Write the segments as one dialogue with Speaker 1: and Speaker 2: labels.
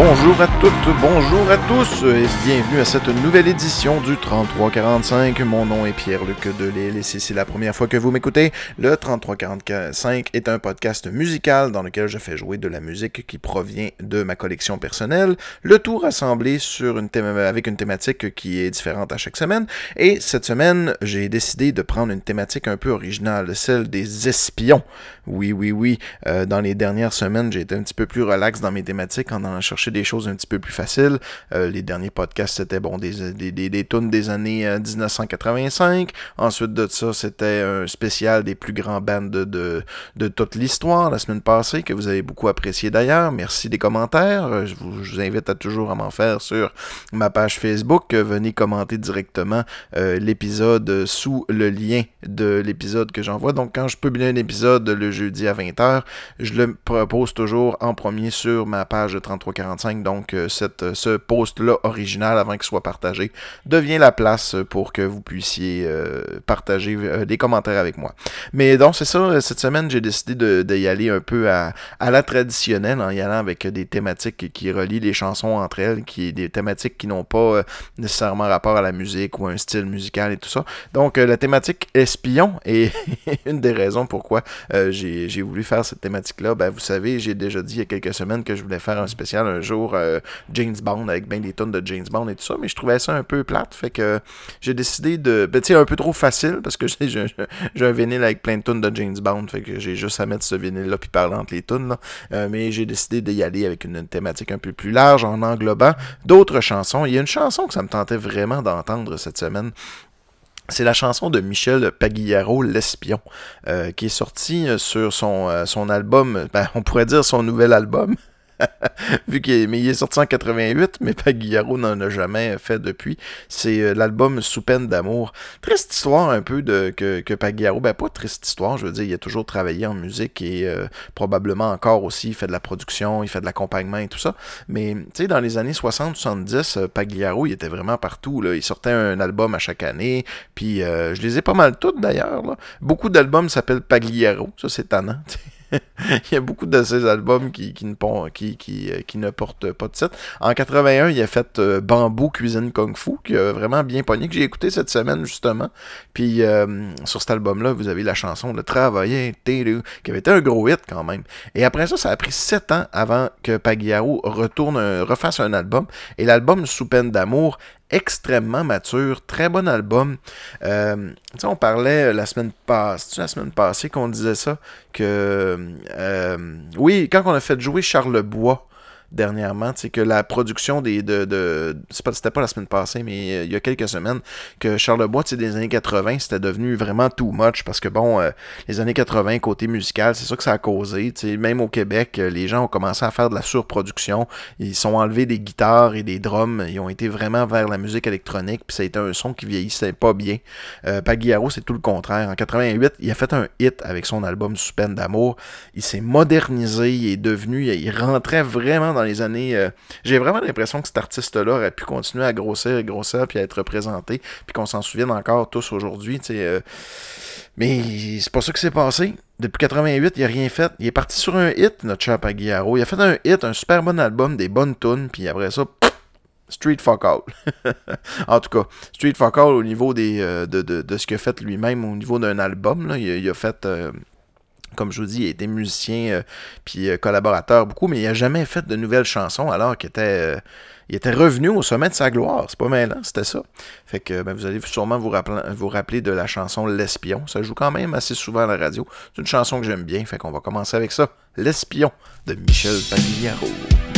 Speaker 1: Bonjour à toutes, bonjour à tous et bienvenue à cette nouvelle édition du 3345. Mon nom est Pierre-Luc Delille et si c'est la première fois que vous m'écoutez, le 3345 est un podcast musical dans lequel je fais jouer de la musique qui provient de ma collection personnelle, le tout rassemblé sur une avec une thématique qui est différente à chaque semaine. Et cette semaine, j'ai décidé de prendre une thématique un peu originale, celle des espions. Oui, oui, oui. Euh, dans les dernières semaines, j'ai été un petit peu plus relax dans mes thématiques en allant chercher des choses un petit peu plus faciles. Euh, les derniers podcasts, c'était bon, des, des, des, tunes des années 1985. Euh, Ensuite de ça, c'était un spécial des plus grands bands de, de, toute l'histoire la semaine passée, que vous avez beaucoup apprécié d'ailleurs. Merci des commentaires. Je vous, je vous invite à toujours à m'en faire sur ma page Facebook. Venez commenter directement l'épisode sous le lien de l'épisode que j'envoie. Donc, quand je publie un épisode le jeudi à 20h. Je le propose toujours en premier sur ma page de 3345. Donc, euh, euh, ce post-là original, avant qu'il soit partagé, devient la place pour que vous puissiez euh, partager des commentaires avec moi. Mais donc, c'est ça. Cette semaine, j'ai décidé de, de, y aller un peu à, la traditionnelle, en y allant avec des thématiques qui relient les chansons entre elles, qui des thématiques qui n'ont pas nécessairement rapport à la musique ou un style musical et tout ça. Donc, la thématique espion est une des raisons pourquoi j'ai j'ai voulu faire cette thématique-là. Ben, vous savez, j'ai déjà dit il y a quelques semaines que je voulais faire un spécial un jour euh, James Bond avec bien des tonnes de James Bond et tout ça, mais je trouvais ça un peu plate. Fait que j'ai décidé de. Ben, tu sais, un peu trop facile parce que j'ai un vinyle avec plein de tonnes de James Bond. Fait que j'ai juste à mettre ce vinyle-là puis parler entre les tonnes. Euh, mais j'ai décidé d'y aller avec une, thématique un peu plus large en englobant d'autres chansons. Il y a une chanson que ça me tentait vraiment d'entendre cette semaine. C'est la chanson de Michel Pagliaro, L'Espion, euh, qui est sortie sur son, son album, ben, on pourrait dire son nouvel album, Vu qu'il mais il est sorti en 88, mais Pagliaro n'en a jamais fait depuis. C'est euh, l'album Sous peine d'amour. Triste histoire un peu de que, que Pagliaro, ben pas triste histoire, je veux dire, il a toujours travaillé en musique et euh, probablement encore aussi, il fait de la production, il fait de l'accompagnement et tout ça. Mais tu sais, dans les années 60-70, euh, Pagliaro, il était vraiment partout. Là. Il sortait un album à chaque année, puis je les ai pas mal toutes d'ailleurs. Beaucoup d'albums s'appellent Pagliaro, ça c'est tannant. il y a beaucoup de ces albums qui, euh, ne portent pas de titre. En 81, il a fait euh, Bambou Cuisine Kung Fu, qui a vraiment bien pogné, que j'ai écouté cette semaine justement. Puis euh, sur cet album-là, vous avez la chanson Le Travailler, qui avait été un gros hit quand même. Et après ça, ça a pris sept ans avant que Pagliaro retourne, refasse un album. Et l'album Sous peine d'amour extrêmement mature, très bon album. Euh, on parlait la semaine passée, la semaine passée qu'on disait ça, que euh, oui, quand on a fait jouer Charles Dernièrement, c'est que la production des de, de c'était pas la semaine passée, mais euh, il y a quelques semaines, que Charlebois, tu sais, des années 80, c'était devenu vraiment too much parce que bon, euh, les années 80, côté musical, c'est ça que ça a causé. Tu sais, même au Québec, euh, les gens ont commencé à faire de la surproduction. Ils sont enlevés des guitares et des drums. Ils ont été vraiment vers la musique électronique, puis ça a été un son qui vieillissait pas bien. Pagliaro, c'est tout le contraire. En 88, il a fait un hit avec son album Sous peine d'amour. Il s'est modernisé, il est devenu, il rentrait vraiment dans les années. Euh, j'ai vraiment l'impression que cet artiste-là aurait pu continuer à grossir et grossir, puis à être représenté, puis qu'on s'en souvienne encore tous aujourd'hui. Euh, mais c'est pas ça qui s'est passé. Depuis 88, il a rien fait. Il est parti sur un hit, notre cher Pagliaro. Il a fait un hit, un super bon album, des bonnes tunes, puis après ça, Street Fuck All. en tout cas, Street Fuck All au niveau des, euh, de, ce qu'il a fait lui-même au niveau d'un album. Il, a fait comme je vous dis, il était musicien euh, puis euh, collaborateur beaucoup, mais il n'a jamais fait de nouvelles chansons alors qu'il était, euh, était revenu au sommet de sa gloire. C'est pas maintenant, c'était ça. Fait que ben, vous allez sûrement vous rappeler, vous rappeler de la chanson L'Espion. Ça joue quand même assez souvent à la radio. C'est une chanson que j'aime bien, fait qu'on va commencer avec ça. L'Espion de Michel Pagliaro.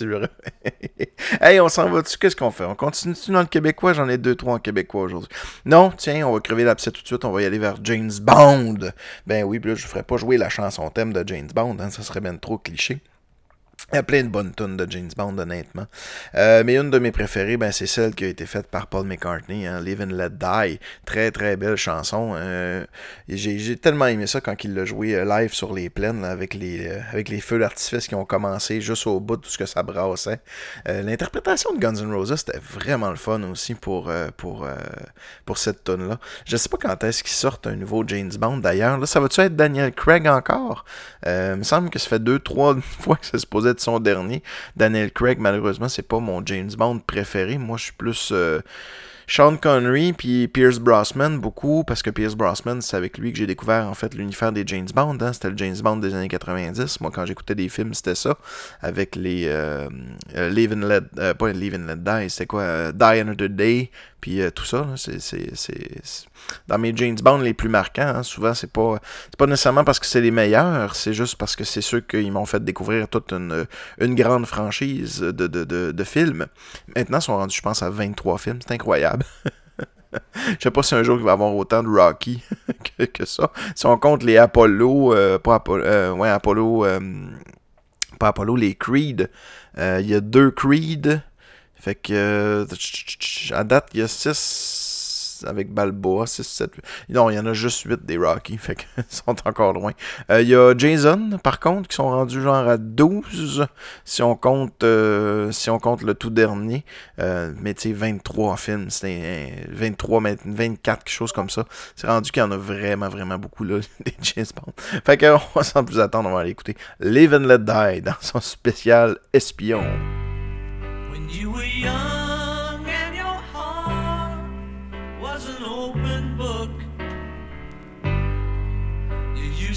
Speaker 1: Jeu. hey, on s'en va dessus. Qu'est-ce qu'on fait? On continue-tu dans le québécois? J'en ai deux, trois en québécois aujourd'hui. Non, tiens, on va crever l'abcès tout de suite. On va y aller vers James Bond. Ben oui, puis là, je ferais pas jouer la chanson thème de James Bond. Hein, ça serait bien trop cliché. Il y a plein de bonnes tunes de James Bond, honnêtement. Euh, mais une de mes préférées, ben, c'est celle qui a été faite par Paul McCartney, hein, Live and Let Die. Très, très belle chanson. Euh, j'ai tellement aimé ça quand il l'a joué euh, live sur les plaines, avec, les, avec les feux d'artifice qui ont commencé juste au bout de tout ce que ça brassait. L'interprétation de Guns N' Roses, c'était vraiment le fun aussi pour, pour, pour cette tune-là. Je sais pas quand est-ce qu'il sort un nouveau James Bond, d'ailleurs. Là, ça va-tu être Daniel Craig encore? il me semble que ça fait deux, trois fois que ça se posait son dernier. Daniel Craig, malheureusement, c'est pas mon James Bond préféré. Moi, je suis plus euh, Sean Connery puis Pierce Brosnan beaucoup parce que Pierce Brosnan c'est avec lui que j'ai découvert en fait l'univers des James Bond hein. c'était le James Bond des années 90 moi quand j'écoutais des films c'était ça. Avec les euh, euh Live and Let euh, pas and Die c'était quoi euh, Die Another Day puis tout ça c'est dans mes James Bond les plus marquants hein. souvent c'est pas c'est pas nécessairement parce que c'est les meilleurs c'est juste parce que c'est ceux qui m'ont fait découvrir toute une, grande franchise de, de films. Maintenant ils sont rendus je pense à 23 films. C'est incroyable Je sais pas si un jour il va avoir autant de Rocky que, ça. Si on compte les Apollo, euh, pas Apollo, euh, ouais, Apollo, euh, pas Apollo, les Creed. Il y a deux Creed. Fait que, à date, il y a six avec Balboa, 6, 7, 8. Non, il y en a juste 8 des Rocky, fait qu'ils sont encore loin. Euh, il y a Jason, par contre, qui sont rendus genre à 12, si on compte, euh, si on compte le tout dernier. Euh, mais tu sais, 23 films, c'est 23, 24, quelque chose comme ça. C'est rendu qu'il y en a vraiment, vraiment beaucoup, là, des James Bond. Fait que, on sans plus attendre, on va aller écouter Live and Let Die dans son spécial Espion. When you were young.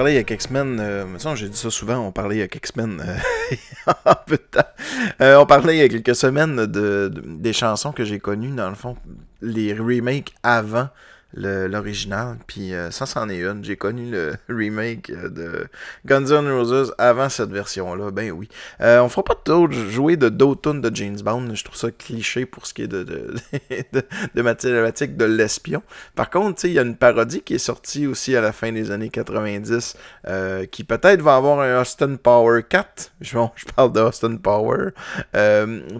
Speaker 1: Parlait il y a quelques semaines, euh, j'ai dit ça souvent, on parlait il y a quelques semaines, euh, peu de temps. Euh, on parlait il y a quelques semaines de, des chansons que j'ai connues, dans le fond, les remakes avant l'original. Puis euh, ça, c'en est une. J'ai connu le remake euh, de Guns N' Roses avant cette version-là. Ben oui. Euh, on fera pas d'autres jouer de d'autres de James Bond. Je trouve ça cliché pour ce qui est de, de, de, de de l'espion. Par contre, il y a une parodie qui est sortie aussi à la fin des années 90 qui peut-être va avoir un Austin Power 4. Je, parle de Austin Power. tu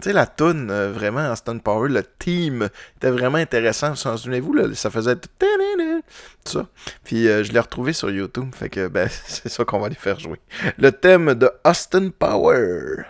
Speaker 1: sais, la tune vraiment Austin Power, le team était vraiment intéressant. Vous vous souvenez-vous, ça faisait tout ça. Puis euh, je l'ai retrouvé sur YouTube, fait que ben, c'est ça qu'on va aller faire jouer. Le thème de Austin Power.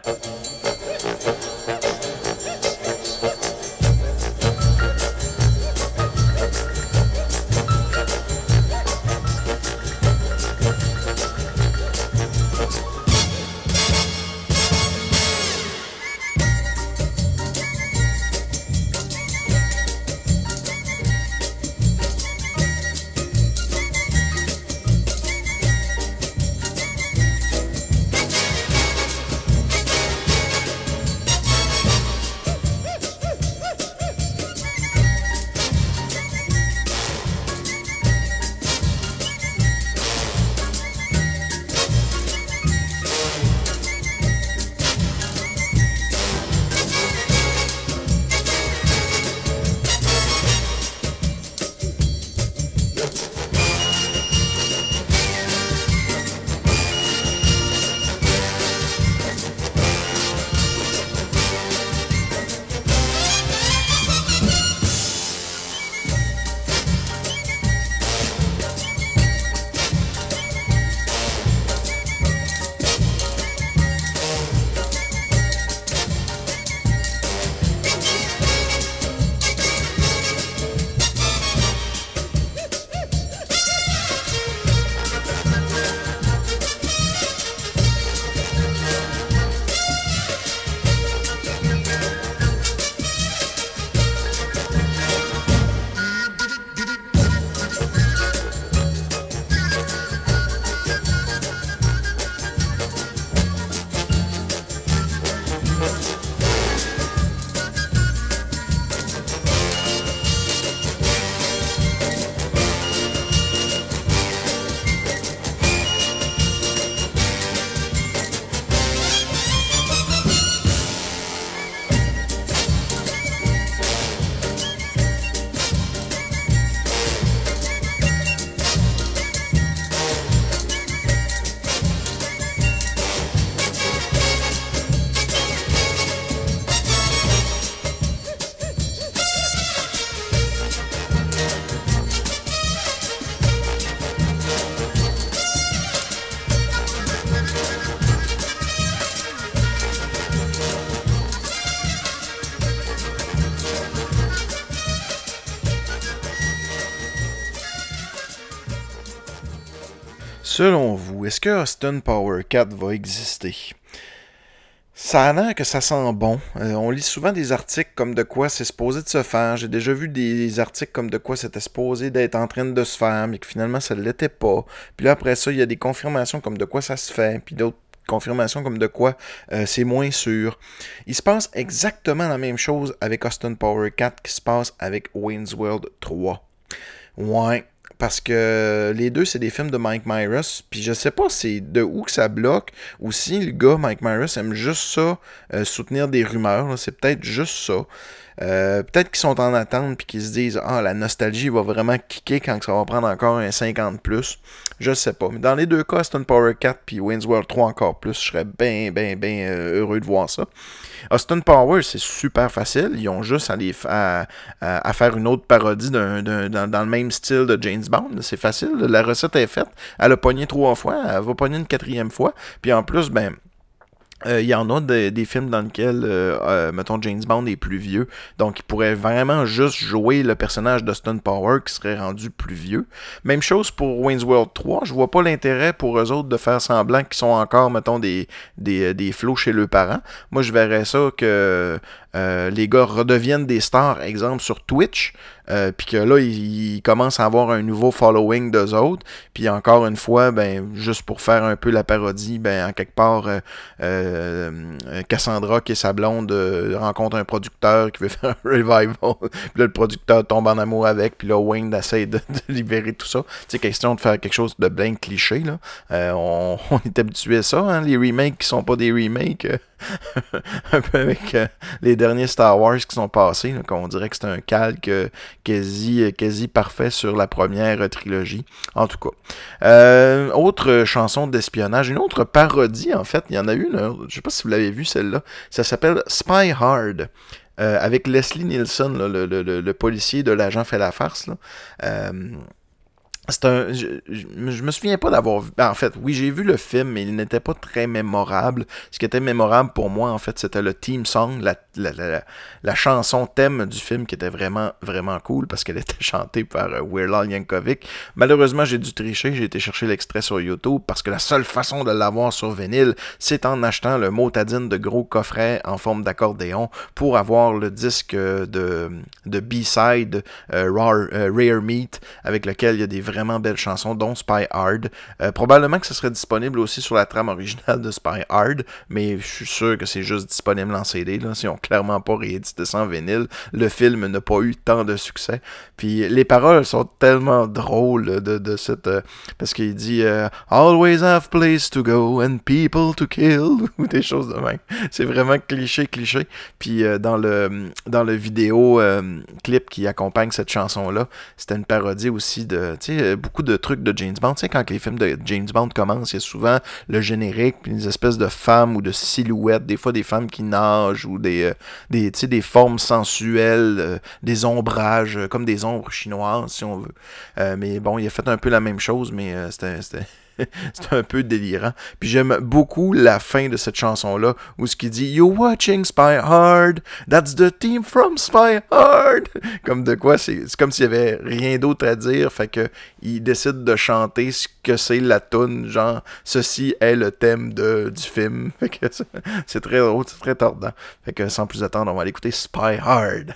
Speaker 1: Est-ce que Austin Power 4 va exister? Ça a l'air que ça sent bon. Euh, on lit souvent des articles comme de quoi c'est supposé de se faire. J'ai déjà vu des articles comme de quoi c'était supposé d'être en train de se faire, mais que finalement ça ne l'était pas. Puis là, après ça, il y a des confirmations comme de quoi ça se fait, puis d'autres confirmations comme de quoi euh, c'est moins sûr. Il se passe exactement la même chose avec Austin Power 4 qui se passe avec Wayne's World 3. Ouais, parce que les deux, c'est des films de Mike Myers. Puis je sais pas c'est de où que ça bloque ou si le gars, Mike Myers, aime juste ça, euh, soutenir des rumeurs. C'est peut-être juste ça. Euh, peut-être qu'ils sont en attente puis qu'ils se disent Ah, la nostalgie va vraiment kicker quand ça va prendre encore un 50 plus. Je sais pas. Mais dans les deux cas, Stone Power 4 puis Wayne's World 3 encore plus, je serais bien, bien, bien euh, heureux de voir ça. Austin Power, c'est super facile. Ils ont juste à, à, faire une autre parodie dans, le même style de James Bond. C'est facile. La recette est faite. Elle a pogné trois fois. Elle va pogner une quatrième fois. Puis en plus, ben euh, il y en a des films dans lesquels, euh, euh, mettons, James Bond est plus vieux. Donc, il pourrait vraiment juste jouer le personnage d'Austin Power qui serait rendu plus vieux. Même chose pour Wayne's World 3. Je vois pas l'intérêt pour eux autres de faire semblant qu'ils sont encore, mettons, des, des, des flots chez leurs parents. Moi, je verrais ça que les gars redeviennent des stars, exemple sur Twitch, euh, puis que là, ils, commencent à avoir un nouveau following d'eux autres. Puis encore une fois, ben, juste pour faire un peu la parodie, ben, en quelque part, euh, euh, Cassandra, qui est sa blonde, rencontre un producteur qui veut faire un revival. puis là, le producteur tombe en amour avec. Puis là, Wayne essaie de, libérer tout ça. C'est question de faire quelque chose de bien cliché. Là. On, est habitué à ça, hein, les remakes qui sont pas des remakes. un peu avec les derniers Star Wars qui sont passés, qu'on dirait que c'est un calque quasi, quasi parfait sur la première trilogie. En tout cas. Euh, autre chanson d'espionnage, une autre parodie en fait. Il y en a une, je sais pas si vous l'avez vu celle-là. Ça s'appelle Spy Hard. Euh, avec Leslie Nielsen, le, policier de l'agent fait la farce. Euh, c'est un. Je, je, me souviens pas d'avoir vu. Ben, en fait, oui, j'ai vu le film, mais il n'était pas très mémorable. Ce qui était mémorable pour moi, en fait, c'était le theme song, la, la, la, chanson thème du film qui était vraiment, vraiment cool parce qu'elle était chantée par euh, Yankovic. Malheureusement, j'ai dû tricher. J'ai été chercher l'extrait sur YouTube parce que la seule façon de l'avoir sur vinyle, c'est en achetant le motadine de gros coffret en forme d'accordéon pour avoir le disque de, de B-side euh, euh, Rare Meat avec lequel il y a des vrais vraiment belles chansons, dont Spy Hard. Euh, probablement que ce serait disponible aussi sur la trame originale de Spy Hard, mais je suis sûr que c'est juste disponible en CD. Là, si on clairement pas réédité ça en vinyle, le film n'a pas eu tant de succès. Puis les paroles sont tellement drôles de, de cette. Euh, parce qu'il dit euh, Always have place to go and people to kill, ou des choses de même. C'est vraiment cliché, cliché. Puis dans, le, dans le vidéo clip qui accompagne cette chanson-là, c'était une parodie aussi de beaucoup de trucs de James Bond. Tu sais, quand les films de James Bond commencent, il y a souvent le générique, puis des espèces de femmes ou de silhouettes, des fois des femmes qui nagent ou des, euh, des, formes sensuelles, euh, des ombrages, euh, comme des ombres chinoises, si on veut. mais bon, il a fait un peu la même chose, mais c'était c'est un peu délirant. Puis j'aime beaucoup la fin de cette chanson-là, où ce qui dit You're watching Spy Hard, that's the team from Spy Hard. Comme de quoi, c'est comme s'il y avait rien d'autre à dire, fait que il décide de chanter ce que c'est la tune, genre ceci est le thème de, du film. Fait que c'est très drôle, c'est très tordant. Fait que sans plus attendre, on va aller écouter Spy Hard.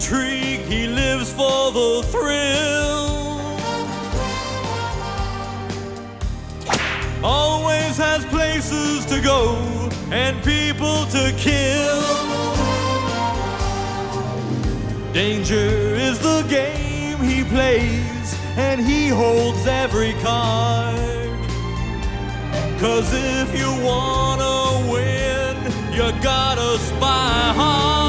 Speaker 1: Intrigue, he lives for the thrill. Always has places to go and people to kill. Danger is the game he plays, and he holds every card. Cause if you wanna win, you gotta spy hard.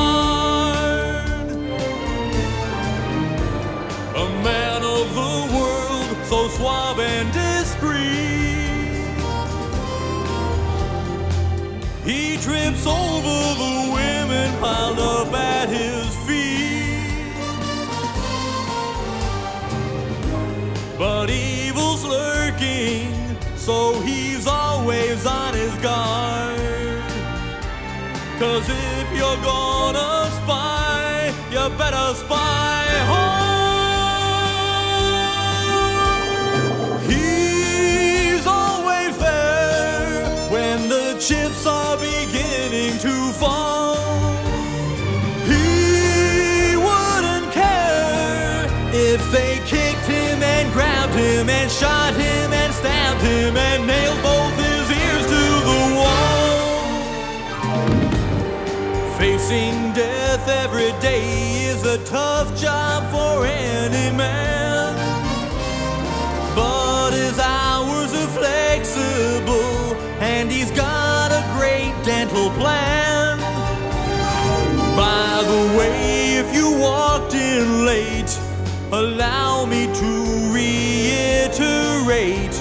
Speaker 1: He trips over the women piled up at his feet. But evil's lurking, so he's always on his guard. Cause if you're gonna spy, you better spy hard. He's always there when the chips are beginning to fall. He wouldn't care if they kicked him and grabbed him and shot him and stabbed him and nailed both his ears to the wall. Facing death every day is a tough job for any man. Dental plan. By the way, if you walked in late, allow me to reiterate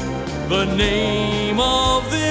Speaker 1: the name of this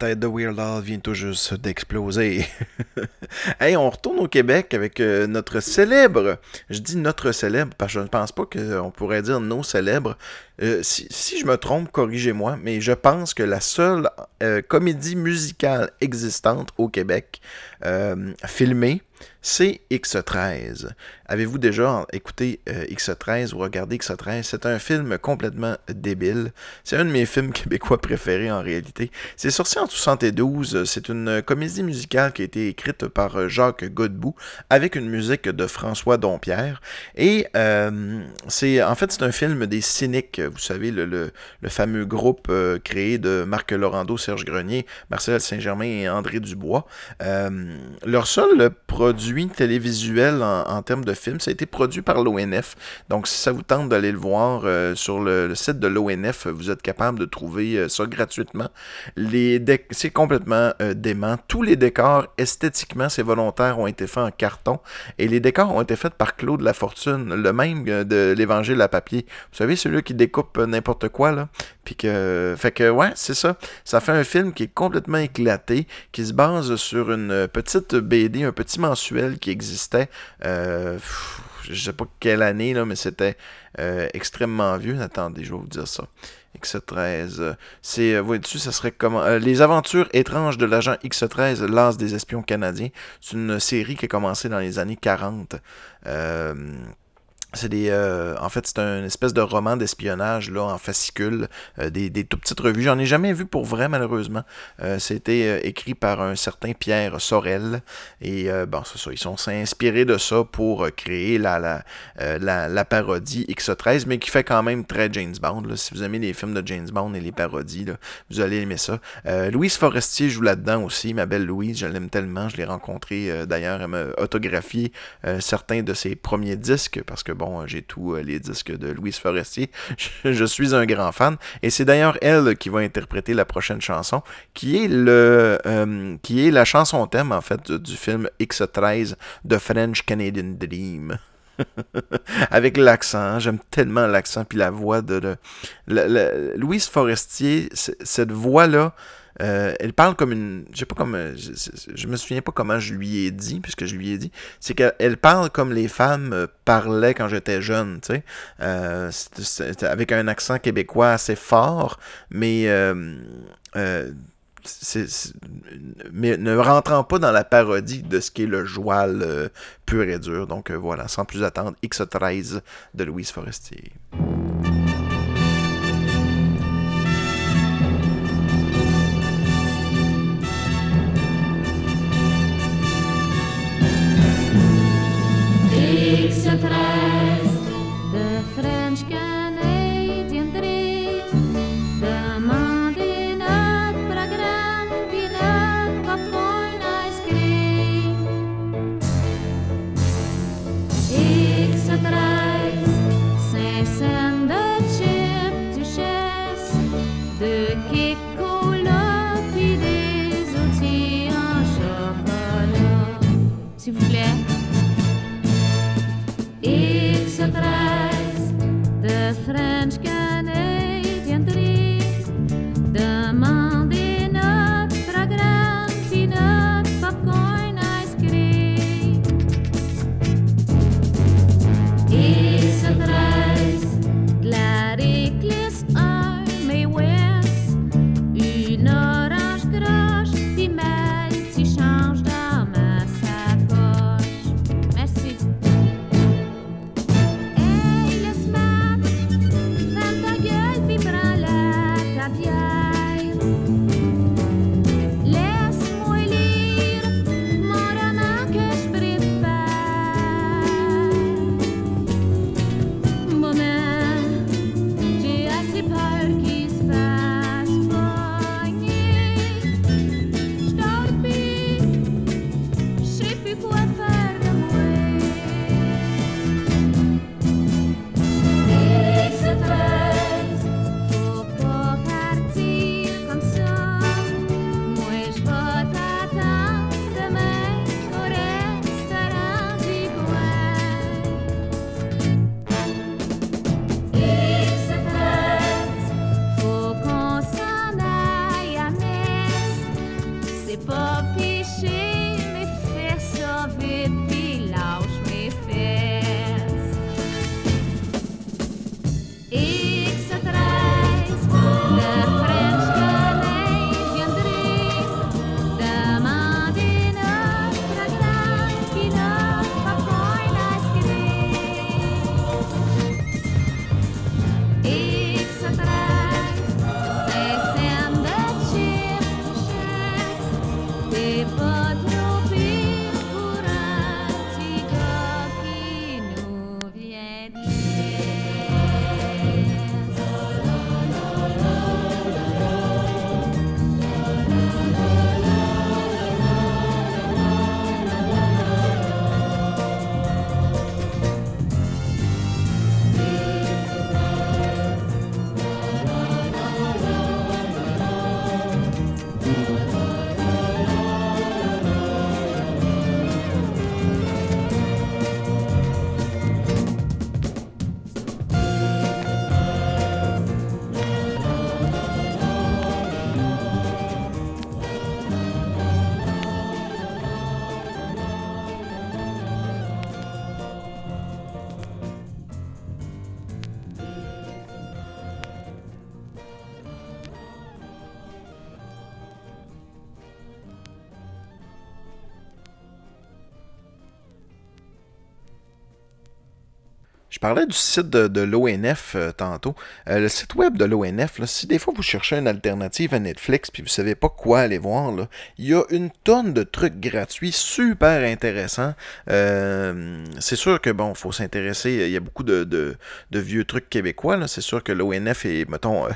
Speaker 1: tête de Weird Al vient tout juste d'exploser. hey, on retourne au Québec avec euh, notre célèbre. Je dis notre célèbre parce que je ne pense pas qu'on pourrait dire nos célèbres. Euh, si, je me trompe, corrigez-moi, mais je pense que la seule euh, comédie musicale existante au Québec filmée c'est X13. Avez-vous déjà écouté euh, X13 ou regardé X13 C'est un film complètement débile. C'est un de mes films québécois préférés en réalité. C'est sorti en 72. C'est une comédie musicale qui a été écrite par euh, Jacques Godbout avec une musique de François Dompierre. Et euh, c'est en fait c'est un film des cyniques. Vous savez le, le, fameux groupe créé de Marc Laurando, Serge Grenier, Marcel Saint-Germain et André Dubois. leur seul produit télévisuel en, termes de film. Ça a été produit par l'ONF. Donc, si ça vous tente d'aller le voir euh, sur le, site de l'ONF, vous êtes capable de trouver euh, ça gratuitement. Les c'est complètement euh, dément. Tous les décors, esthétiquement, c'est volontaire, ont été faits en carton. Et les décors ont été faits par Claude Lafortune, le même de l'Évangile à papier. Vous savez, celui qui découpe n'importe quoi, là. Puis que, fait que, ouais, c'est ça. Ça fait un film qui est complètement éclaté, qui se base sur une petite BD, un petit mensuel qui existait. Euh, je sais pas quelle année, là, mais c'était euh, extrêmement vieux. Attendez, je vais vous dire ça. X13. C'est, euh, voyez-tu, ça serait comment Les aventures étranges de l'agent X13, l'as des espions canadiens. C'est une série qui a commencé dans les années 40. Euh, c'est des, euh, en fait, c'est un espèce de roman d'espionnage là en fascicule, euh, des, des tout petites revues. J'en ai jamais vu pour vrai malheureusement. Euh, c'était écrit par un certain Pierre Sorel et bon, c'est ça. Ils sont inspirés de ça pour créer la la, la, parodie X13, mais qui fait quand même très James Bond. Là. Si vous aimez les films de James Bond et les parodies, là, vous allez aimer ça. Louise Forestier joue là-dedans aussi. Ma belle Louise, je l'aime tellement. Je l'ai rencontrée d'ailleurs. Elle m'a autographié certains de ses premiers disques parce que bon, j'ai tous euh, les disques de Louise Forestier. Je, suis un grand fan. Et c'est d'ailleurs elle qui va interpréter la prochaine chanson, qui est, le, euh, qui est la chanson thème, en fait, du film X13 de French Canadian Dream. Avec l'accent, j'aime tellement l'accent puis la voix de, Louise Forestier, cette voix-là, euh, elle parle comme une. Je sais pas comme. Je, je, me souviens pas comment je lui ai dit, puisque je lui ai dit. C'est qu'elle parle comme les femmes euh, parlaient quand j'étais jeune, tu sais. Euh, avec un accent québécois assez fort, mais. mais ne rentrant pas dans la parodie de ce qu'est le joual pur et dur. Donc voilà, sans plus attendre, X13 de Louise Forestier. Parlais du site de, l'ONF euh, tantôt. Euh, le site web de l'ONF, si des fois vous cherchez une alternative à Netflix puis vous savez pas quoi aller voir, il y a une tonne de trucs gratuits super intéressants. Euh, c'est sûr que bon, faut s'intéresser. Il y a beaucoup de, de, vieux trucs québécois. C'est sûr que l'ONF est, mettons.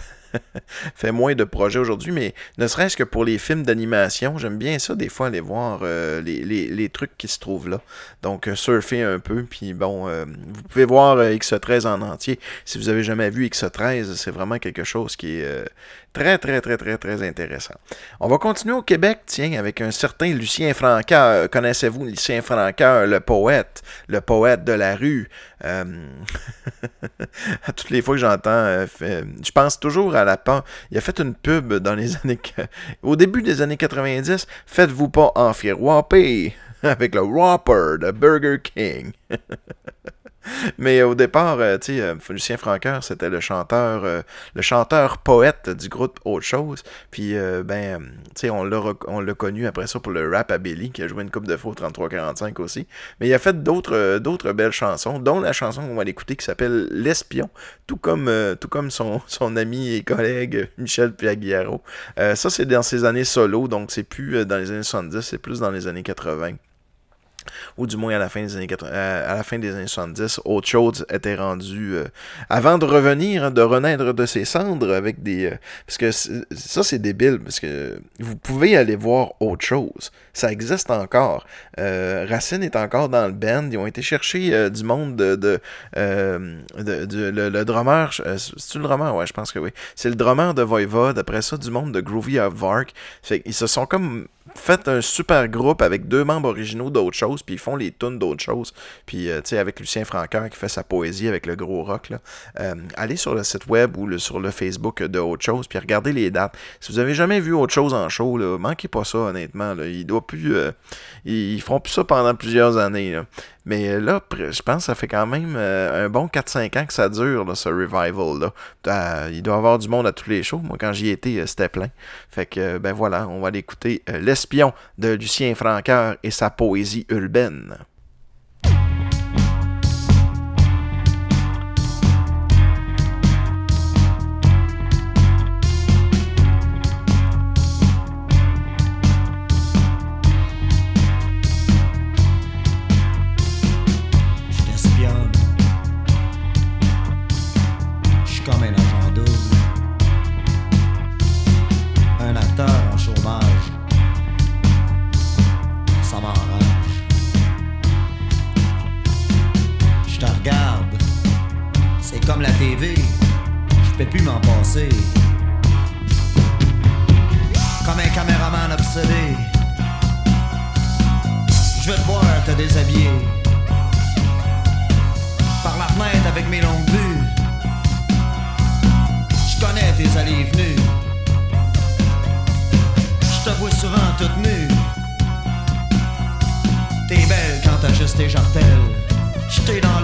Speaker 1: fait moins de projets aujourd'hui, mais ne serait-ce que pour les films d'animation, j'aime bien ça des fois aller voir euh, les, trucs qui se trouvent là. Donc euh, surfer un peu, puis bon, euh, vous pouvez voir X13 en entier. Si vous avez jamais vu X13, c'est vraiment quelque chose qui est très très très très très intéressant. On va continuer au Québec, tiens, avec un certain Lucien Francaire. Connaissez-vous Lucien Francaire, le poète, le poète de la rue? à toutes les fois que j'entends, je pense toujours à la Il a fait une pub dans les années. Au début des années 90. Faites-vous pas enfiroiper avec le Whopper de Burger King. Mais au départ, euh, tu sais, euh, Lucien Francoeur, c'était le chanteur, euh, le chanteur poète du groupe Autre Chose. Puis, ben, tu sais, on l'a connu après ça pour le rap à Billy, qui a joué une coupe de faux 33-45 aussi. Mais il a fait d'autres belles chansons, dont la chanson qu'on va l'écouter qui s'appelle L'Espion, tout comme, son ami et collègue Michel Piaguiaro. ça, c'est dans ses années solo, donc c'est plus dans les années 70, c'est plus dans les années 80 ou du moins à la fin des années, euh, à la fin des années 70, autre chose était rendu euh, avant de revenir, hein, de renaître de ses cendres avec des. Euh, parce que ça, c'est débile, parce que vous pouvez aller voir autre chose. Ça existe encore. Racine est encore dans le band. Ils ont été chercher du monde de. de, le, drummer. C'est-tu le drummer? Ouais, je pense que oui. C'est le drummer de Voivod. Après ça, du monde de Groovy of Vark. ils se sont comme faites un super groupe avec deux membres originaux d'autres choses, puis ils font les tunes d'autres choses. Puis, euh, tu sais, avec Lucien Francoeur qui fait sa poésie avec le gros rock. Euh, allez sur le site web ou sur le Facebook de Autre Chose, puis regardez les dates. Si vous avez jamais vu Autre Chose en show, là, manquez pas ça, honnêtement. Là. Il doit plus. Euh, ils, plus ça pendant plusieurs années. Mais là, je pense que ça fait quand même un bon 4-5 ans que ça dure, là, ce revival. Là. il doit y avoir du monde à tous les shows. Moi, quand j'y étais, c'était plein. Fait que, ben voilà, on va l'écouter. L'espion de Lucien Francoeur et sa poésie urbaine.
Speaker 2: Par la fenêtre avec mes
Speaker 3: longues vues.
Speaker 2: Je connais tes allées et venues. Je te vois souvent toute nue. T'es belle quand t'as juste tes jartelles. J'étais dans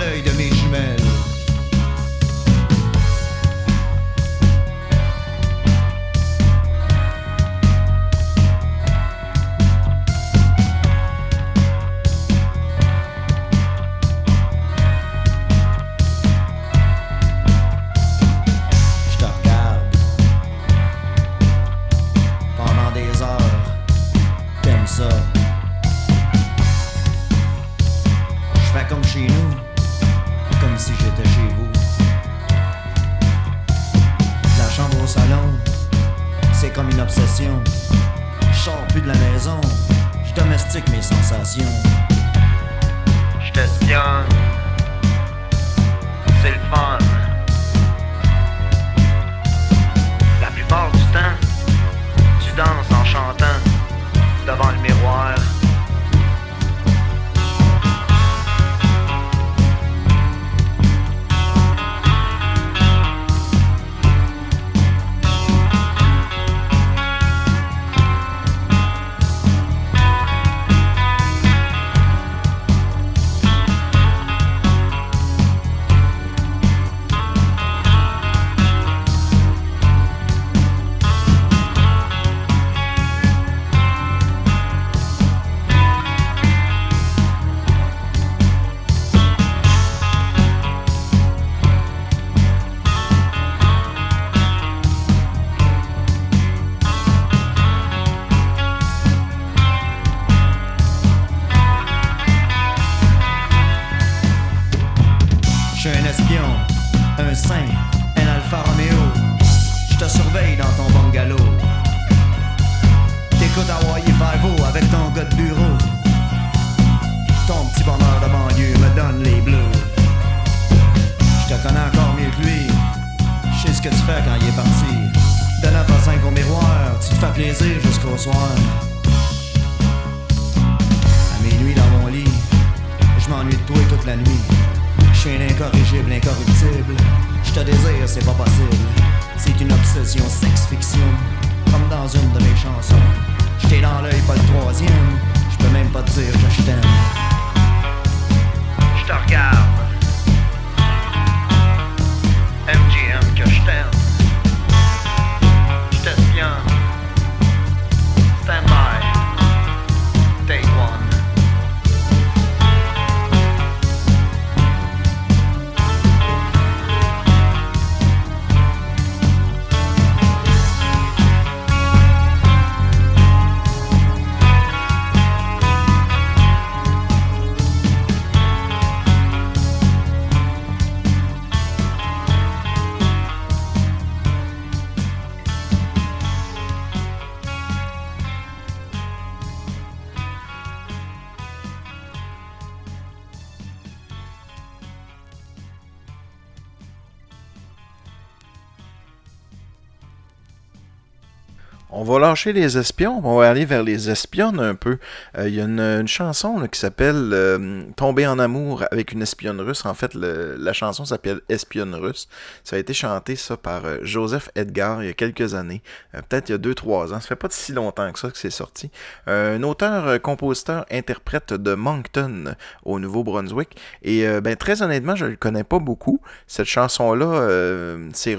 Speaker 1: va lâcher les espions, on va aller vers les espionnes un peu. Euh, Il y a une, chanson qui s'appelle euh, Tomber en amour avec une espionne russe. En fait, la chanson s'appelle Espionne russe. Ça a été chanté ça par euh, Joseph Edgar il y a quelques années, peut-être il y a 2-3 ans. Ça fait pas si longtemps que ça que c'est sorti. Un auteur, compositeur, interprète de Moncton au Nouveau-Brunswick. Et ben, très honnêtement, je le connais pas beaucoup. Cette chanson-là s'est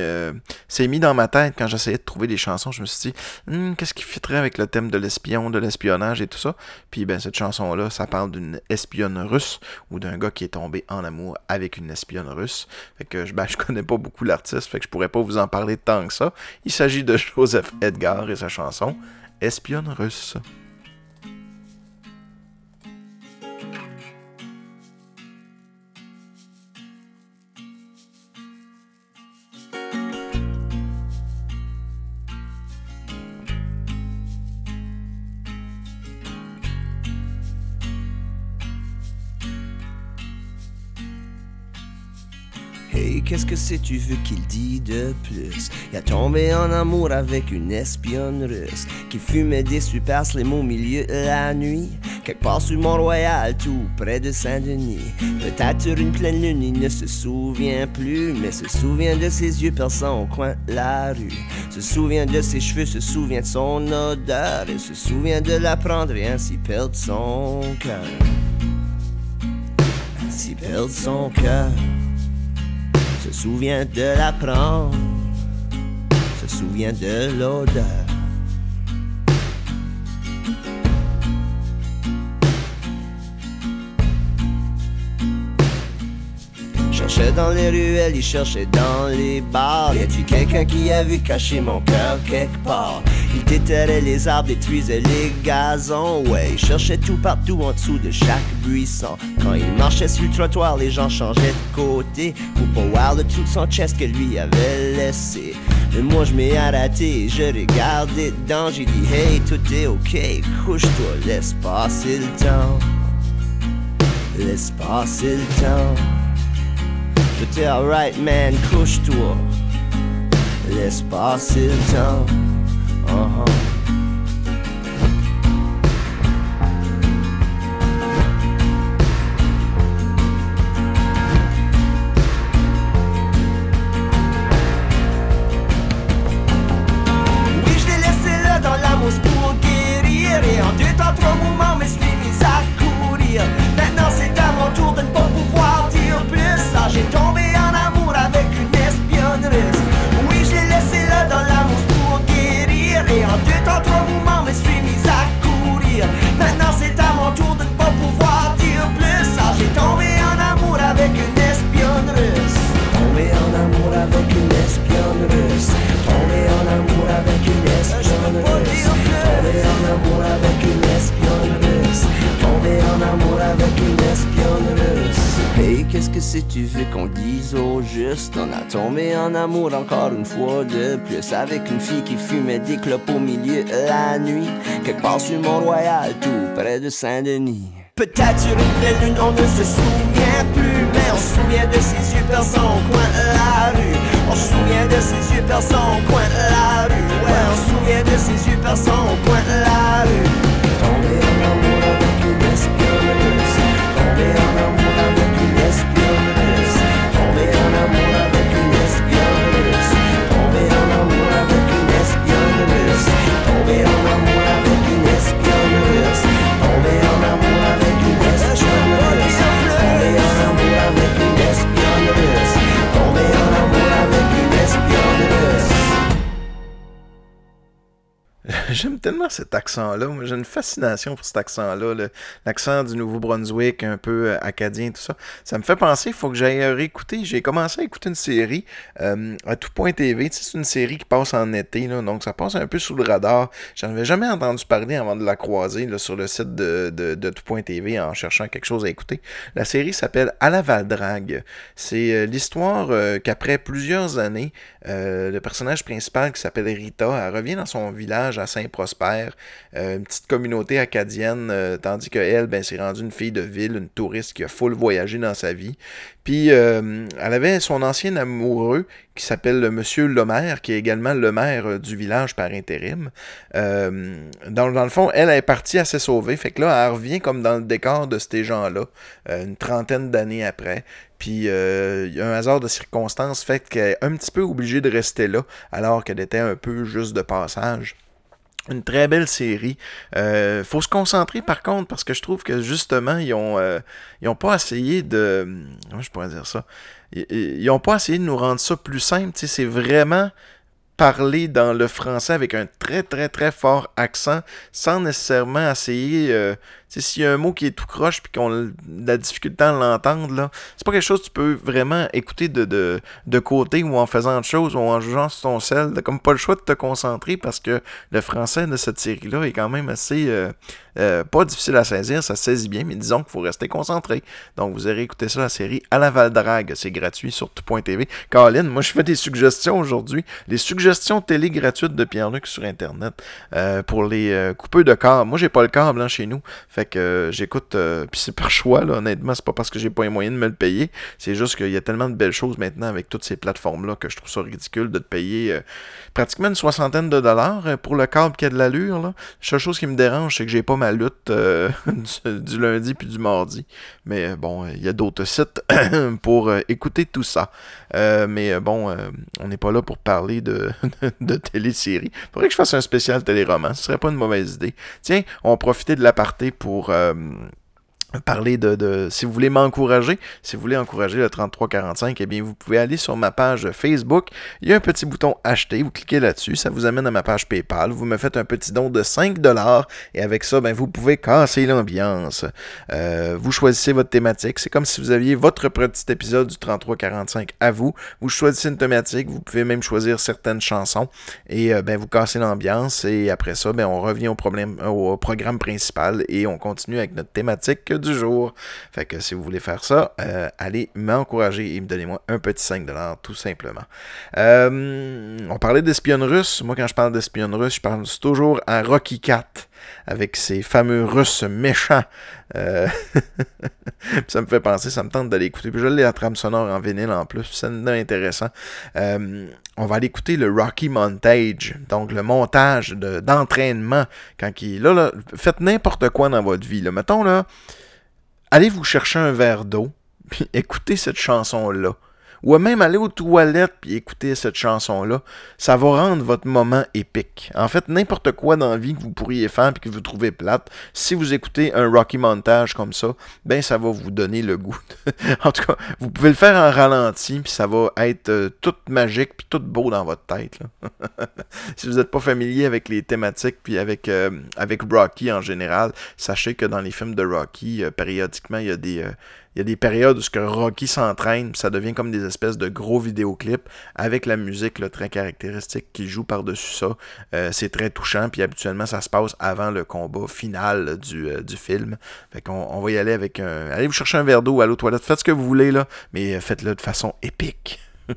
Speaker 1: euh, s'est mis dans ma tête quand j'essayais de trouver des chansons. Je me suis dit, Hmm, qu'est-ce qui fitterait avec le thème de l'espion, de l'espionnage et tout ça? Puis ben cette chanson-là, ça parle d'une espionne russe ou d'un gars qui est tombé en amour avec une espionne russe. Fait que ben, je connais pas beaucoup l'artiste, fait que je pourrais pas vous en parler tant que ça. Il s'agit de Joseph Edgar et sa chanson Espionne russe.
Speaker 4: Hey, qu'est-ce que c'est tu veux qu'il dit de plus? Il a tombé en amour avec une espionne russe qui fumait des super slim au milieu de la nuit. Quelque part sur Mont-Royal, tout près de Saint-Denis. Peut-être sur une pleine lune, il ne se souvient plus, mais se souvient de ses yeux perçants au coin de la rue. Se souvient de ses cheveux, se souvient de son odeur, et se souvient de la prendre et ainsi perdre son cœur. Ainsi perdre son cœur se souvient de la prendre, se souvient de l'odeur. Cherchait dans les ruelles, il cherchait dans les bars. Y a-tu quelqu'un qui a vu cacher mon cœur quelque part? Il déterrait les arbres, détruisait les gazons. Ouais, il cherchait tout partout en dessous de chaque buisson. Quand il marchait sur le trottoir, les gens changeaient de côté pour pas voir de tout son chest que lui avait laissé. Mais moi je m'ai arrêté, je regardais dedans, j'ai dit hey tout est ok, couche-toi, laisse passer le temps. Laisse passer le temps. Je dis alright man, couche-toi. Laisse passer le temps. Uh huh. Encore une fois de plus avec une fille qui fumait des clopes au milieu la nuit. Quelque part sur Mont-Royal, tout près de Saint-Denis. Peut-être sur une pleine lune, on ne se souvient plus Mais on se souvient de ses yeux perçants au coin de la rue On se souvient de ses yeux perçants au coin de la rue Ouais, on se souvient de ses yeux perçants au coin de la rue
Speaker 1: J'aime tellement cet accent-là. J'ai une fascination pour cet accent-là. là. L'accent du Nouveau-Brunswick, un peu euh, acadien, tout ça. Ça me fait penser, il faut que j'aille réécouter. J'ai commencé à écouter une série euh, à tout c'est une série qui passe en été, donc ça passe un peu sous le radar. J'en avais jamais entendu parler avant de la croiser sur le site de, de, en cherchant quelque chose à écouter. La série s'appelle À la Valdrague. C'est euh, l'histoire qu'après plusieurs années, le personnage principal qui s'appelle Rita, elle revient dans son village à Saint-Prosper, euh, une petite communauté acadienne, euh, tandis qu'elle, ben, s'est rendue une fille de ville, une touriste qui a full voyagé dans sa vie. Puis euh, elle avait son ancien amoureux qui s'appelle le Monsieur Lemaire, qui est également le maire du village par intérim. Dans, le fond, elle est partie à se sauver. Fait que là, elle revient comme dans le décor de ces gens-là, une trentaine d'années après. Puis un hasard de circonstances fait qu'elle est un petit peu obligée de rester là, alors qu'elle était un peu juste de passage. Une très belle série. Euh, faut se concentrer par contre parce que je trouve que justement ils ont euh, ils ont pas essayé de comment je pourrais dire ça? Ils, ont pas essayé de nous rendre ça plus simple. C'est vraiment parler dans le français avec un très très très fort accent sans nécessairement essayer euh, s'il y a un mot qui est tout croche puis qu'on a de la difficulté à l'entendre là c'est pas quelque chose que tu peux vraiment écouter de, de, de côté ou en faisant autre chose ou en jouant sur ton sel. T'as comme pas le choix de te concentrer parce que le français de cette série là est quand même assez euh, euh, pas difficile à saisir ça saisit bien mais disons qu'il faut rester concentré. Donc vous aurez écouté ça la série à la Val Drague c'est gratuit sur tout.tv Caroline moi je fais des suggestions aujourd'hui. Les suggestions télé gratuites de Pierre-Luc sur internet euh, pour les euh, coupeurs de câble moi j'ai pas le câble hein, chez nous que euh, j'écoute euh, puis c'est par choix là honnêtement c'est pas parce que j'ai pas les moyens de me le payer. C'est juste qu'il y a tellement de belles choses maintenant avec toutes ces plateformes là que je trouve ça ridicule de te payer euh, pratiquement une soixantaine de dollars pour le câble qui a de l'allure la seule chose qui me dérange c'est que j'ai pas ma lutte du, lundi puis du mardi. Mais bon il y a d'autres sites pour écouter tout ça. Mais bon on n'est pas là pour parler de, de télésérie faudrait que je fasse un spécial téléroman ce serait pas une mauvaise idée. Tiens on va profiter de l'aparté pour pour euh, parler de, si vous voulez m'encourager, si vous voulez encourager le 3345, eh bien vous pouvez aller sur ma page Facebook, il y a un petit bouton acheter, vous cliquez là-dessus, ça vous amène à ma page PayPal, vous me faites un petit don de 5 dollars et avec ça ben vous pouvez casser l'ambiance. Euh, vous choisissez votre thématique, c'est comme si vous aviez votre petit épisode du 3345 à vous, vous choisissez une thématique, vous pouvez même choisir certaines chansons et euh, ben vous cassez l'ambiance et après ça ben on revient au problème au programme principal et on continue avec notre thématique du jour. Fait que si vous voulez faire ça, euh, allez m'encourager et me donnez-moi un petit 5$ tout simplement. Euh, on parlait d'espionne russe. Moi, quand je parle d'espionne russe, je pense toujours à Rocky Cat avec ces fameux Russes méchants. Euh, ça me fait penser, ça me tente d'aller écouter. Puis je l'ai la trame sonore en vinyle en plus, c'est intéressant. on va aller écouter le Rocky Montage, donc le montage d'entraînement. quand il, là, là, faites n'importe quoi dans votre vie. Là. Mettons, là, allez vous chercher un verre d'eau, puis écoutez cette chanson-là ou même aller aux toilettes puis écouter cette chanson-là, ça va rendre votre moment épique. En fait, n'importe quoi dans la vie que vous pourriez faire puis que vous trouvez plate, si vous écoutez un Rocky montage comme ça, ben ça va vous donner le goût. en tout cas, vous pouvez le faire en ralenti puis ça va être euh, tout magique puis tout beau dans votre tête. si vous n'êtes pas familier avec les thématiques puis avec, euh, avec Rocky en général, sachez que dans les films de Rocky, euh, périodiquement, il y a des y a des périodes où ce que Rocky s'entraîne, ça devient comme des espèces de gros vidéoclips avec la musique très caractéristique qui joue par-dessus ça. Euh, c'est très touchant, puis habituellement ça se passe avant le combat final du, euh, du film. Fait qu'on on va y aller avec un. Allez vous chercher un verre d'eau, allez aux toilettes, faites ce que vous voulez là, mais faites-le de façon épique.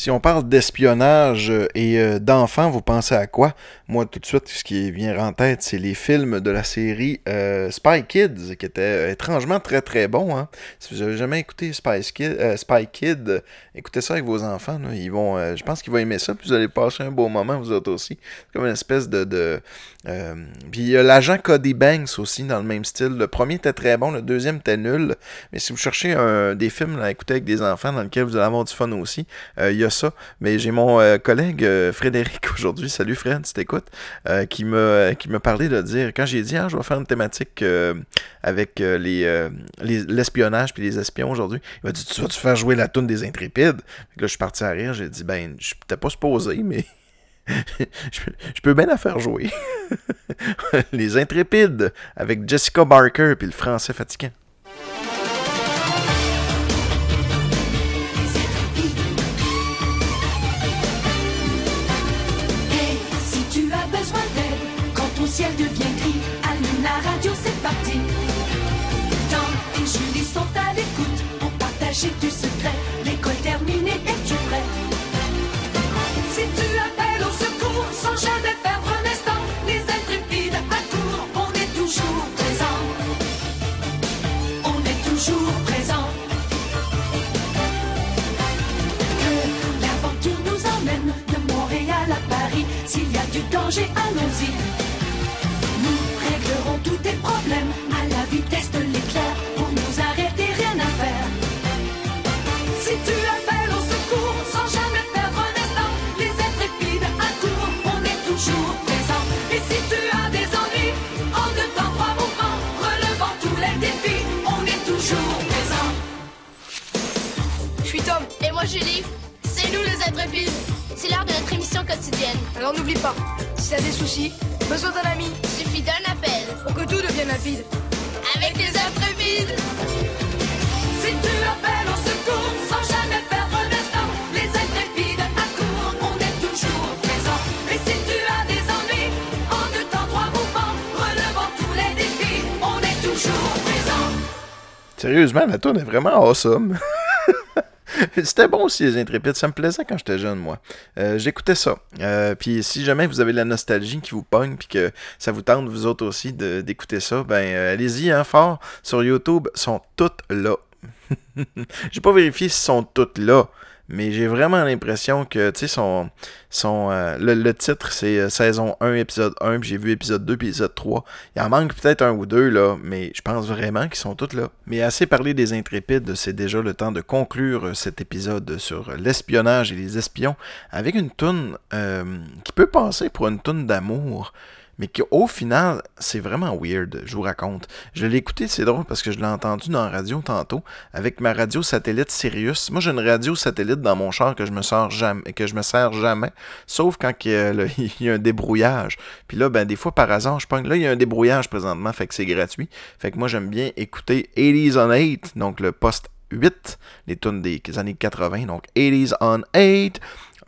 Speaker 1: Si on parle d'espionnage euh, et euh, d'enfants, vous pensez à quoi? Moi, tout de suite, ce qui vient en tête, c'est les films de la série euh, Spy Kids, qui était étrangement très très bon. Hein? Si vous n'avez jamais écouté Spy Kid, écoutez ça avec vos enfants. Ils vont, je pense qu'ils vont aimer ça, puis vous allez passer un beau moment, vous autres aussi. C'est comme une espèce de puis il y a l'agent Cody Banks aussi, dans le même style. Le premier était très bon, le deuxième était nul. Mais si vous cherchez un, des films à écouter avec des enfants dans lesquels vous allez avoir du fun aussi, il y a ça. Mais j'ai mon euh, collègue euh, Frédéric aujourd'hui, salut Fred, si t'écoutes, euh, qui m'a qui m'a parlé de dire, quand j'ai dit, ah, je vais faire une thématique avec les l'espionnage puis les espions aujourd'hui, il m'a dit, tu vas-tu faire jouer la toune des intrépides? là, je suis parti à rire, j'ai dit, ben, je suis peut-être pas supposé, mais... je peux bien la faire jouer. les intrépides avec Jessica Barker puis le français fatigant.
Speaker 5: ciel devient gris, allume la radio, c'est parti. Tant et Julie sont à l'écoute pour partager du secret. Du danger, allons-y tous tes problèmes à la vitesse de l'éclair. Pour nous arrêter, rien à faire. Si tu appelles au secours sans jamais perdre un instant, les intrépides accourent, on est toujours présent. Et si tu as des ennuis, en deux temps, trois mouvements, relevant tous les défis, on est toujours présent.
Speaker 6: Je suis Tom. Et moi Julie. C'est nous les intrépides. C'est l'heure de quotidienne.
Speaker 7: Alors n'oublie pas, si t'as des soucis, besoin d'un ami,
Speaker 6: suffit d'un appel
Speaker 7: pour que tout devienne rapide.
Speaker 6: Avec les intrépides.
Speaker 5: Si tu appelles au secours sans jamais perdre un instant, les intrépides accourent, on est toujours présent. Et si tu as des ennuis, en deux temps, trois mouvements, relevant tous les défis, on est toujours présent.
Speaker 1: Sérieusement, la tourne est vraiment awesome. C'était bon aussi, les Intrépides. Ça me plaisait quand j'étais jeune, moi. Euh, j'écoutais ça. Euh, puis si jamais vous avez de la nostalgie qui vous pogne, puis que ça vous tente, vous autres aussi, d'écouter ça, ben euh, allez-y, hein, fort. Sur YouTube, sont toutes là. J'ai pas vérifié si sont toutes là. Mais j'ai vraiment l'impression que, tu sais, son, son, euh, le, titre, c'est euh, saison 1, épisode 1, puis j'ai vu épisode 2, puis épisode 3. Il en manque peut-être un ou deux, là, mais je pense vraiment qu'ils sont tous là. Mais assez parlé des intrépides, c'est déjà le temps de conclure euh, cet épisode sur l'espionnage et les espions avec une toune qui peut passer pour une toune d'amour mais qu'au final, c'est vraiment weird, je vous raconte. Je l'ai écouté, c'est drôle parce que je l'ai entendu dans la radio tantôt, avec ma radio satellite Sirius. Moi, j'ai une radio satellite dans mon char que je me sers jamais, que je me sers jamais, sauf quand il y, a, un débrouillage. Puis là, ben, des fois, par hasard, je pense là, il y a un débrouillage présentement, fait que c'est gratuit. Fait que moi, j'aime bien écouter 80s on 8, donc le poste 8, les tunes des années 80, donc 80s on 8.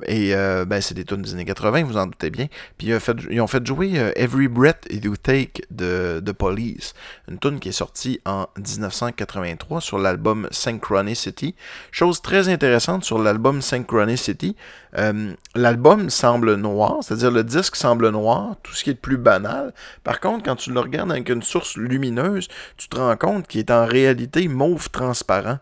Speaker 1: Et euh, ben, c'est des tunes des années 80, vous en doutez bien. Puis ils ont fait, jouer euh, Every Breath You Take de, de Police, une tune qui est sortie en 1983 sur l'album Synchronicity. Chose très intéressante sur l'album Synchronicity, euh, l'album semble noir, c'est-à-dire le disque semble noir, tout ce qui est de plus banal. Par contre, quand tu le regardes avec une source lumineuse, tu te rends compte qu'il est en réalité mauve transparent.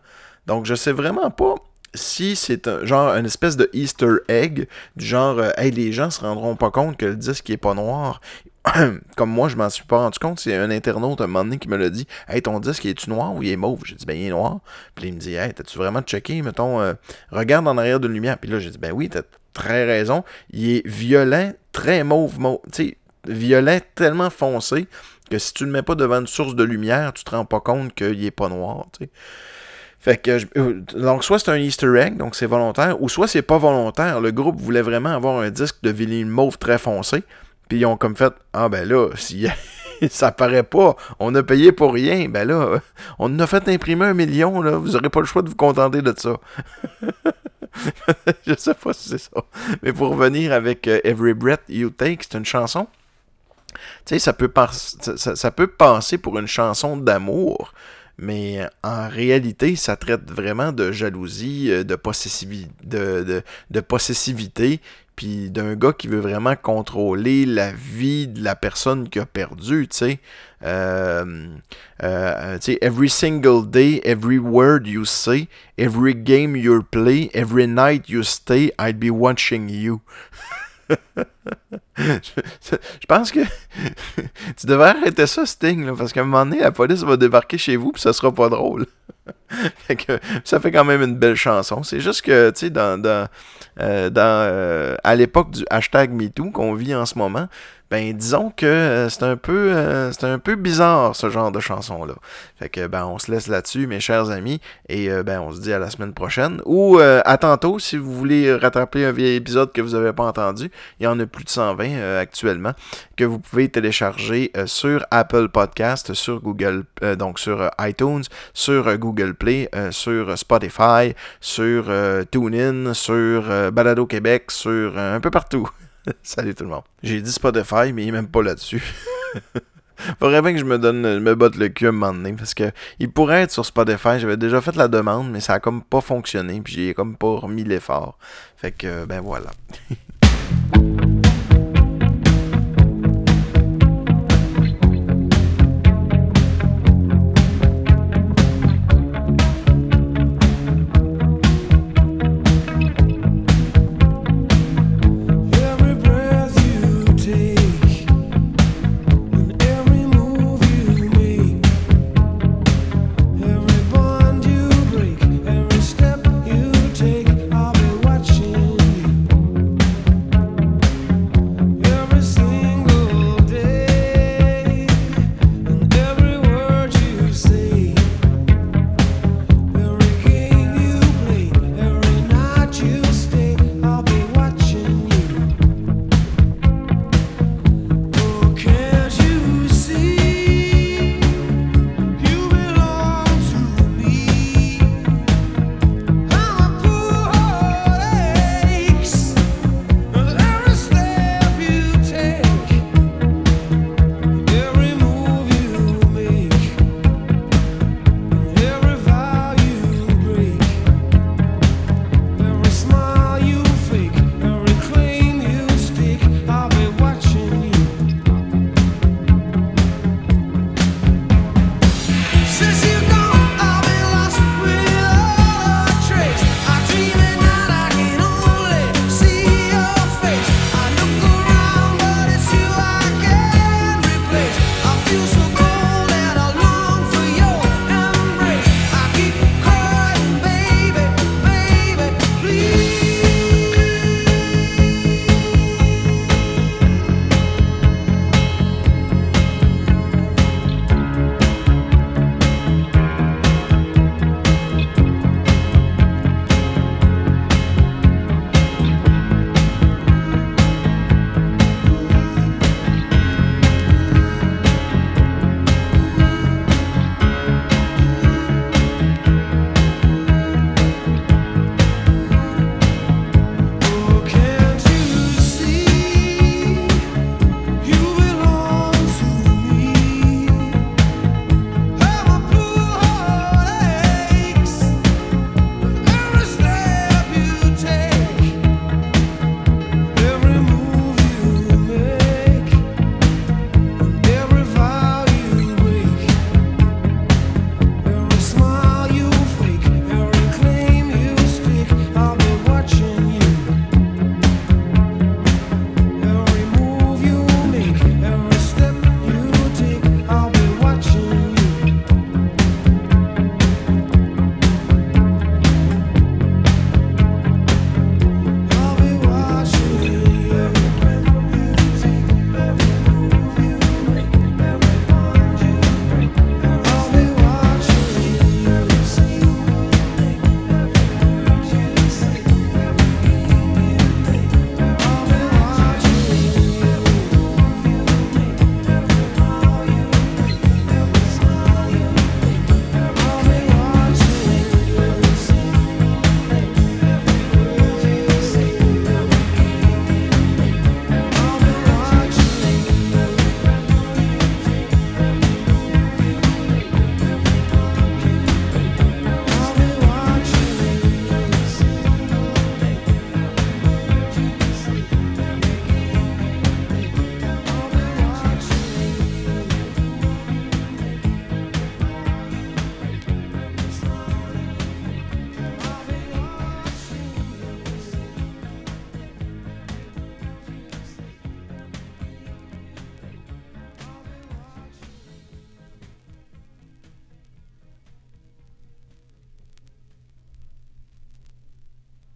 Speaker 1: Donc je sais vraiment pas si c'est un genre une espèce de Easter egg, du genre euh, hey, les gens se rendront pas compte que le disque est pas noir. Comme moi, je m'en suis pas rendu compte, c'est un internaute un moment donné qui me l'a dit Hey, ton disque est-tu noir ou il est mauve J'ai dit Ben, il est noir. Puis il me dit Hey, t'as-tu vraiment checké Mettons, euh, regarde en arrière de lumière. Puis là, j'ai dit Ben oui, t'as très raison. Il est violet, très mauve, mauve. Tu sais, violet tellement foncé que si tu le mets pas devant une source de lumière, tu te rends pas compte qu'il est pas noir. Tu sais. Fait que, euh, donc, soit c'est un Easter egg, donc c'est volontaire, ou soit c'est pas volontaire. Le groupe voulait vraiment avoir un disque de vinyle mauve très foncé, puis ils ont comme fait Ah ben là, si ça paraît pas, on a payé pour rien, ben là, on a fait imprimer un million, là, vous aurez pas le choix de vous contenter de ça. Je sais pas si c'est ça. Mais pour revenir avec euh, Every Breath You Take, c'est une chanson. Tu sais, ça peut, ça, ça peut passer pour une chanson d'amour, mais en réalité, ça traite vraiment de jalousie, euh, de, de, possessivité, puis d'un gars qui veut vraiment contrôler la vie de la personne qui a perdu. Euh, euh, tu sais, every single day, every word you say, every game you play, every night you stay, I'd be watching you. je pense que tu devrais arrêter ça, Sting, là, parce qu'à un moment donné, la police va débarquer chez vous, puis ça sera pas drôle. ça fait quand même une belle chanson. C'est juste que, tu sais, dans, dans, euh, euh, à l'époque du hashtag MeToo qu'on vit en ce moment, ben disons que euh, c'est un peu euh, c'est un peu bizarre ce genre de chanson là. Fait que ben on se laisse là-dessus mes chers amis et euh, ben on se dit à la semaine prochaine ou à tantôt si vous voulez rattraper un vieil épisode que vous n'avez pas entendu, il y en a plus de 120 actuellement que vous pouvez télécharger sur Apple Podcast, sur Google donc sur iTunes, sur Google Play, sur Spotify, sur TuneIn, sur Balado Québec, sur un peu partout. Salut tout le monde. J'ai dit Spotify, mais il est même pas là-dessus. Faudrait bien que je me donne, me botte le cul à un moment donné, parce que il pourrait être sur Spotify. J'avais déjà fait la demande, mais ça a comme pas fonctionné, puis j'ai comme pas remis l'effort. Fait que, ben voilà.